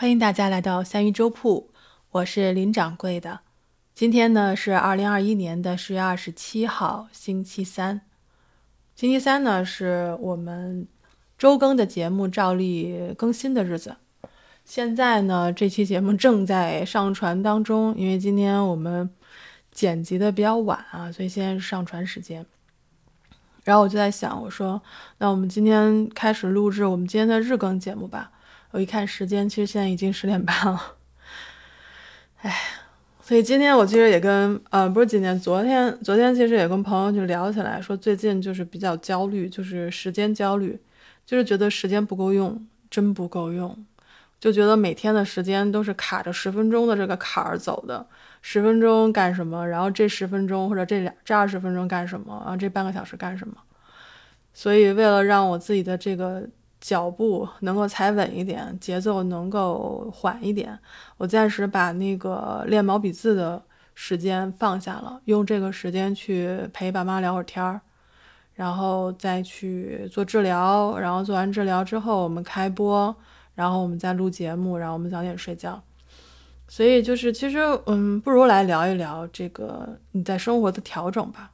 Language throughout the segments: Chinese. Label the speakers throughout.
Speaker 1: 欢迎大家来到三鱼粥铺，我是林掌柜的。今天呢是二零二一年的十月二十七号，星期三。星期三呢是我们周更的节目照例更新的日子。现在呢这期节目正在上传当中，因为今天我们剪辑的比较晚啊，所以现在是上传时间。然后我就在想，我说那我们今天开始录制我们今天的日更节目吧。我一看时间，其实现在已经十点半了，哎，所以今天我其实也跟呃，不是今天，昨天，昨天其实也跟朋友就聊起来，说最近就是比较焦虑，就是时间焦虑，就是觉得时间不够用，真不够用，就觉得每天的时间都是卡着十分钟的这个坎儿走的，十分钟干什么，然后这十分钟或者这两这二十分钟干什么，然后这半个小时干什么，所以为了让我自己的这个。脚步能够踩稳一点，节奏能够缓一点。我暂时把那个练毛笔字的时间放下了，用这个时间去陪爸妈聊会儿天儿，然后再去做治疗。然后做完治疗之后，我们开播，然后我们再录节目，然后我们早点睡觉。所以就是，其实嗯，不如来聊一聊这个你在生活的调整吧。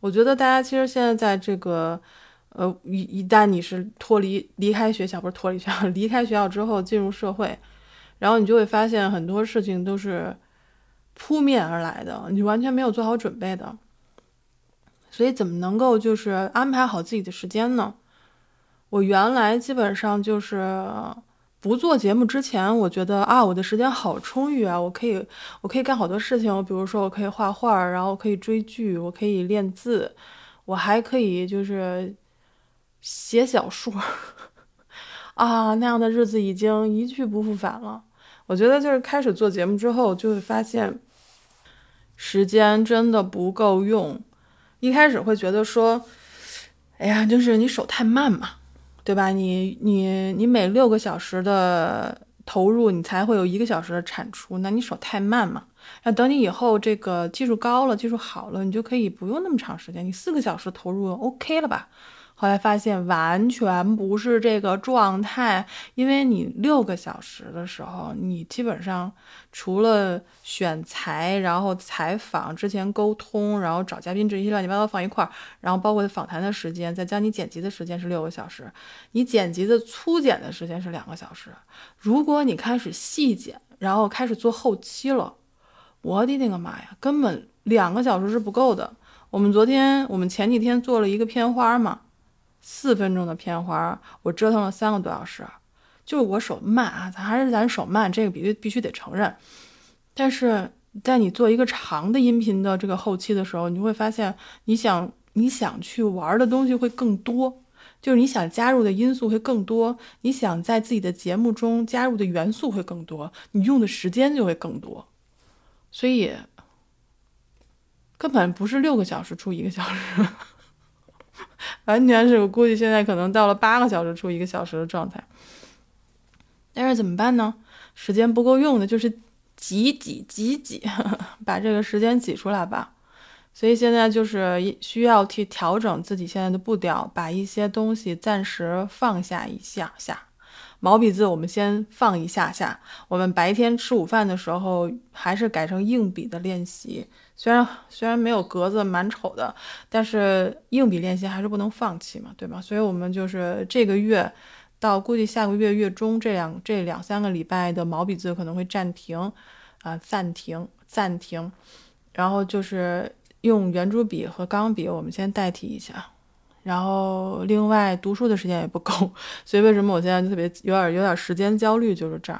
Speaker 1: 我觉得大家其实现在在这个。呃，一一旦你是脱离离开学校，不是脱离学校，离开学校之后进入社会，然后你就会发现很多事情都是扑面而来的，你完全没有做好准备的。所以怎么能够就是安排好自己的时间呢？我原来基本上就是不做节目之前，我觉得啊，我的时间好充裕啊，我可以我可以干好多事情，我比如说我可以画画，然后可以追剧，我可以练字，我还可以就是。写小说 啊，那样的日子已经一去不复返了。我觉得就是开始做节目之后，就会发现时间真的不够用。一开始会觉得说，哎呀，就是你手太慢嘛，对吧？你你你每六个小时的投入，你才会有一个小时的产出，那你手太慢嘛。那等你以后这个技术高了，技术好了，你就可以不用那么长时间，你四个小时投入 OK 了吧？后来发现完全不是这个状态，因为你六个小时的时候，你基本上除了选材，然后采访之前沟通，然后找嘉宾这些乱七八糟放一块儿，然后包括访谈的时间，再加你剪辑的时间是六个小时，你剪辑的粗剪的时间是两个小时。如果你开始细剪，然后开始做后期了，我的那个妈呀，根本两个小时是不够的。我们昨天，我们前几天做了一个片花嘛。四分钟的片花，我折腾了三个多小时，就我手慢啊，咱还是咱手慢，这个必须必须得承认。但是在你做一个长的音频的这个后期的时候，你会发现，你想你想去玩的东西会更多，就是你想加入的因素会更多，你想在自己的节目中加入的元素会更多，你用的时间就会更多，所以根本不是六个小时出一个小时。完全是我估计现在可能到了八个小时出一个小时的状态，但是怎么办呢？时间不够用的，就是挤挤挤挤，把这个时间挤出来吧。所以现在就是需要去调整自己现在的步调，把一些东西暂时放下一下下。毛笔字我们先放一下下，我们白天吃午饭的时候还是改成硬笔的练习。虽然虽然没有格子蛮丑的，但是硬笔练习还是不能放弃嘛，对吧？所以我们就是这个月到估计下个月月中这两这两三个礼拜的毛笔字可能会暂停啊，暂停暂停，然后就是用圆珠笔和钢笔，我们先代替一下。然后，另外读书的时间也不够，所以为什么我现在特别有点有点时间焦虑，就是这儿。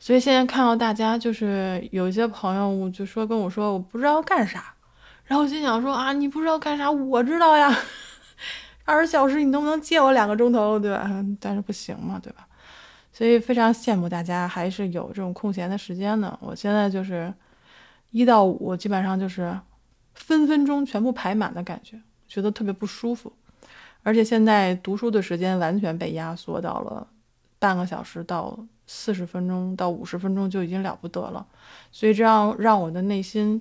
Speaker 1: 所以现在看到大家就是有一些朋友就说跟我说我不知道干啥，然后我心想说啊，你不知道干啥，我知道呀，二十小时你能不能借我两个钟头，对吧？但是不行嘛，对吧？所以非常羡慕大家还是有这种空闲的时间的。我现在就是一到五基本上就是分分钟全部排满的感觉。觉得特别不舒服，而且现在读书的时间完全被压缩到了半个小时到四十分钟到五十分钟就已经了不得了，所以这样让我的内心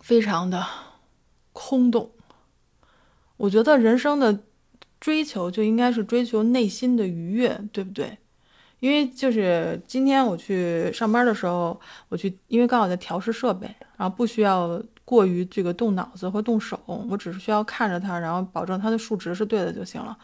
Speaker 1: 非常的空洞。我觉得人生的追求就应该是追求内心的愉悦，对不对？因为就是今天我去上班的时候，我去，因为刚好在调试设备，然后不需要过于这个动脑子或动手，我只是需要看着它，然后保证它的数值是对的就行了。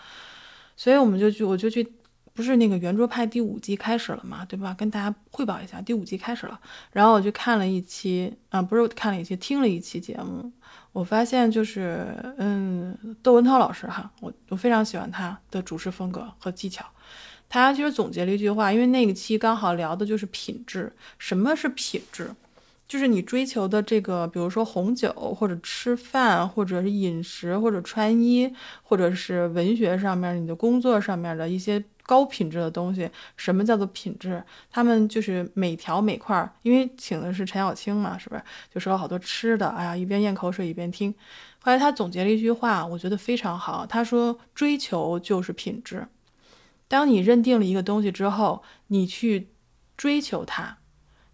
Speaker 1: 所以我们就去，我就去，不是那个圆桌派第五季开始了嘛，对吧？跟大家汇报一下，第五季开始了。然后我就看了一期，啊，不是看了一期，听了一期节目。我发现就是，嗯，窦文涛老师哈，我我非常喜欢他的主持风格和技巧。他其实总结了一句话，因为那个期刚好聊的就是品质。什么是品质？就是你追求的这个，比如说红酒，或者吃饭，或者是饮食，或者穿衣，或者是文学上面，你的工作上面的一些高品质的东西。什么叫做品质？他们就是每条每块，因为请的是陈小青嘛，是不是？就说了好多吃的，哎呀，一边咽口水一边听。后来他总结了一句话，我觉得非常好。他说：“追求就是品质。当你认定了一个东西之后，你去追求它。”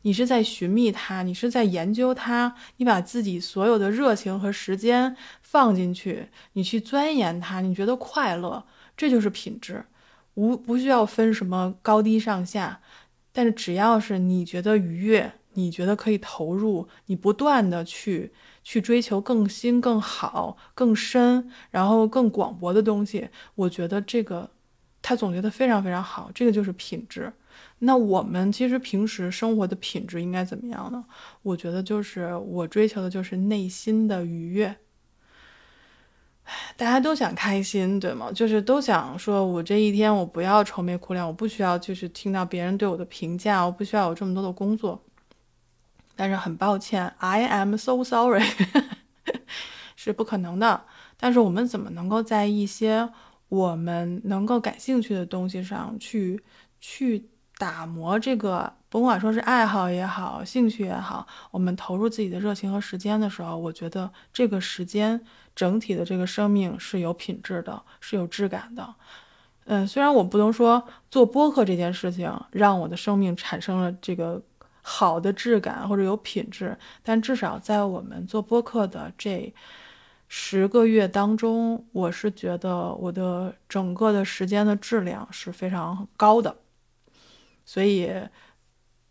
Speaker 1: 你是在寻觅它，你是在研究它，你把自己所有的热情和时间放进去，你去钻研它，你觉得快乐，这就是品质，无不需要分什么高低上下，但是只要是你觉得愉悦，你觉得可以投入，你不断的去去追求更新、更好、更深，然后更广博的东西，我觉得这个他总结的非常非常好，这个就是品质。那我们其实平时生活的品质应该怎么样呢？我觉得就是我追求的就是内心的愉悦。大家都想开心，对吗？就是都想说，我这一天我不要愁眉苦脸，我不需要就是听到别人对我的评价，我不需要有这么多的工作。但是很抱歉，I am so sorry，是不可能的。但是我们怎么能够在一些我们能够感兴趣的东西上去去？打磨这个，甭管说是爱好也好，兴趣也好，我们投入自己的热情和时间的时候，我觉得这个时间整体的这个生命是有品质的，是有质感的。嗯，虽然我不能说做播客这件事情让我的生命产生了这个好的质感或者有品质，但至少在我们做播客的这十个月当中，我是觉得我的整个的时间的质量是非常高的。所以，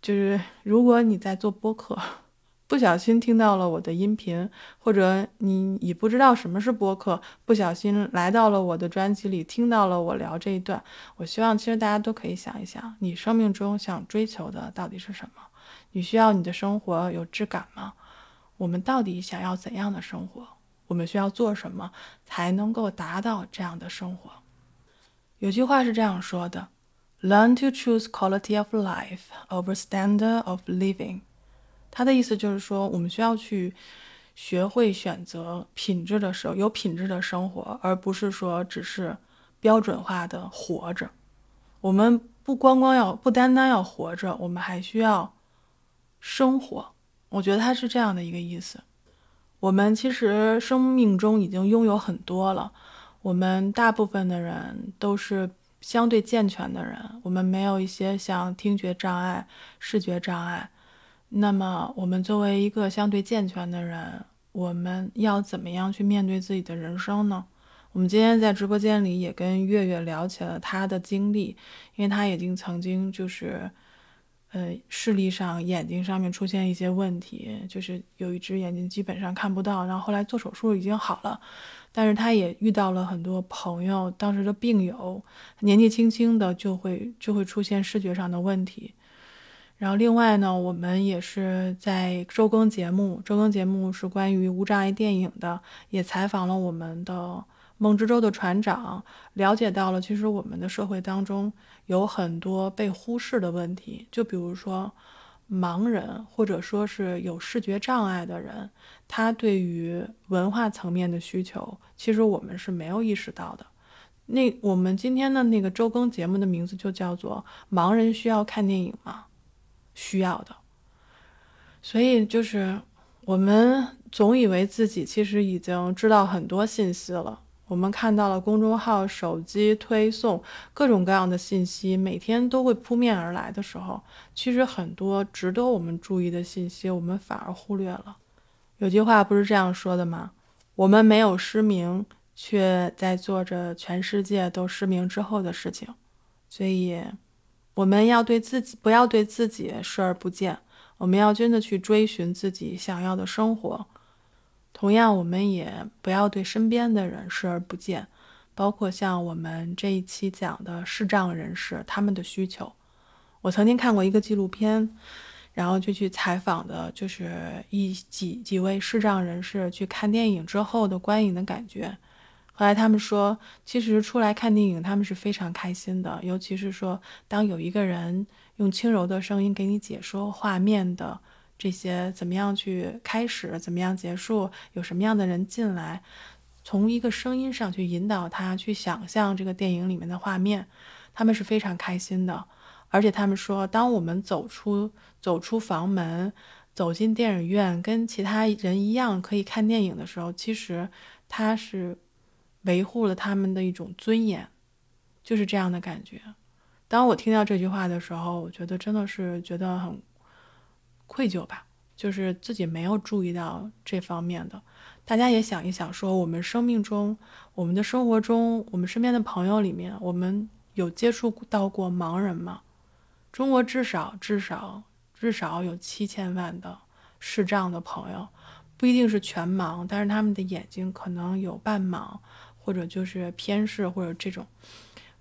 Speaker 1: 就是如果你在做播客，不小心听到了我的音频，或者你你不知道什么是播客，不小心来到了我的专辑里，听到了我聊这一段，我希望其实大家都可以想一想，你生命中想追求的到底是什么？你需要你的生活有质感吗？我们到底想要怎样的生活？我们需要做什么才能够达到这样的生活？有句话是这样说的。Learn to choose quality of life over standard of living。他的意思就是说，我们需要去学会选择品质的时候，有品质的生活，而不是说只是标准化的活着。我们不光光要，不单单要活着，我们还需要生活。我觉得他是这样的一个意思。我们其实生命中已经拥有很多了，我们大部分的人都是。相对健全的人，我们没有一些像听觉障碍、视觉障碍。那么，我们作为一个相对健全的人，我们要怎么样去面对自己的人生呢？我们今天在直播间里也跟月月聊起了他的经历，因为他已经曾经就是，呃，视力上眼睛上面出现一些问题，就是有一只眼睛基本上看不到，然后后来做手术已经好了。但是他也遇到了很多朋友，当时的病友，年纪轻轻的就会就会出现视觉上的问题。然后另外呢，我们也是在周更节目，周更节目是关于无障碍电影的，也采访了我们的梦之舟的船长，了解到了其实我们的社会当中有很多被忽视的问题，就比如说。盲人或者说是有视觉障碍的人，他对于文化层面的需求，其实我们是没有意识到的。那我们今天的那个周更节目的名字就叫做《盲人需要看电影吗？需要的。所以就是我们总以为自己其实已经知道很多信息了。我们看到了公众号、手机推送各种各样的信息，每天都会扑面而来的时候，其实很多值得我们注意的信息，我们反而忽略了。有句话不是这样说的吗？我们没有失明，却在做着全世界都失明之后的事情。所以，我们要对自己不要对自己视而不见，我们要真的去追寻自己想要的生活。同样，我们也不要对身边的人视而不见，包括像我们这一期讲的视障人士他们的需求。我曾经看过一个纪录片，然后就去采访的，就是一几几位视障人士去看电影之后的观影的感觉。后来他们说，其实出来看电影，他们是非常开心的。尤其是说，当有一个人用轻柔的声音给你解说画面的这些怎么样去开始，怎么样结束，有什么样的人进来，从一个声音上去引导他去想象这个电影里面的画面，他们是非常开心的。而且他们说，当我们走出走出房门，走进电影院，跟其他人一样可以看电影的时候，其实他是。维护了他们的一种尊严，就是这样的感觉。当我听到这句话的时候，我觉得真的是觉得很愧疚吧，就是自己没有注意到这方面的。大家也想一想，说我们生命中、我们的生活中、我们身边的朋友里面，我们有接触到过盲人吗？中国至少至少至少有七千万的视障的朋友，不一定是全盲，但是他们的眼睛可能有半盲。或者就是偏视，或者这种，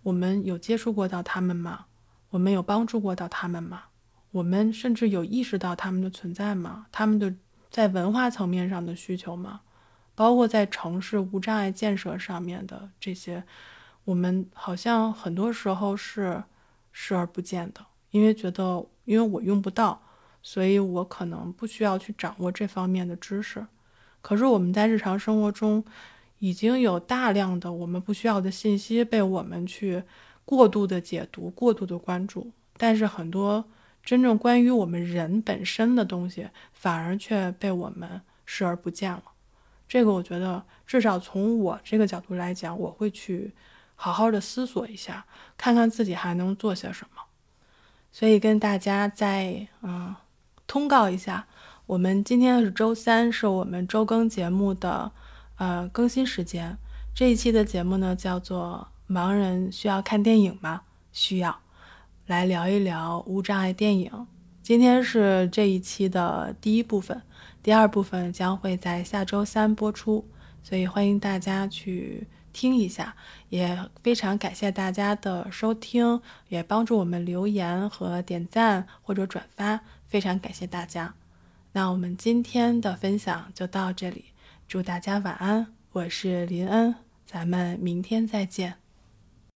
Speaker 1: 我们有接触过到他们吗？我们有帮助过到他们吗？我们甚至有意识到他们的存在吗？他们的在文化层面上的需求吗？包括在城市无障碍建设上面的这些，我们好像很多时候是视而不见的，因为觉得因为我用不到，所以我可能不需要去掌握这方面的知识。可是我们在日常生活中。已经有大量的我们不需要的信息被我们去过度的解读、过度的关注，但是很多真正关于我们人本身的东西，反而却被我们视而不见了。这个我觉得，至少从我这个角度来讲，我会去好好的思索一下，看看自己还能做些什么。所以跟大家再嗯通告一下，我们今天是周三，是我们周更节目的。呃，更新时间这一期的节目呢，叫做《盲人需要看电影吗？需要》，来聊一聊无障碍电影。今天是这一期的第一部分，第二部分将会在下周三播出，所以欢迎大家去听一下。也非常感谢大家的收听，也帮助我们留言和点赞或者转发，非常感谢大家。那我们今天的分享就到这里。祝大家晚安，我是林恩，咱们明天再见。